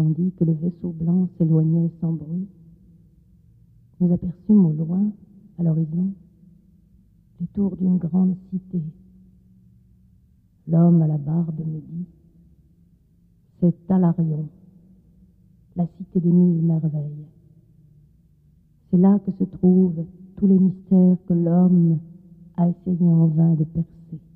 tandis que le vaisseau blanc s'éloignait sans bruit, nous aperçûmes au loin, à l'horizon, les tours d'une grande cité. L'homme à la barbe me dit, c'est Talarion, la cité des mille merveilles. C'est là que se trouvent tous les mystères que l'homme a essayé en vain de percer.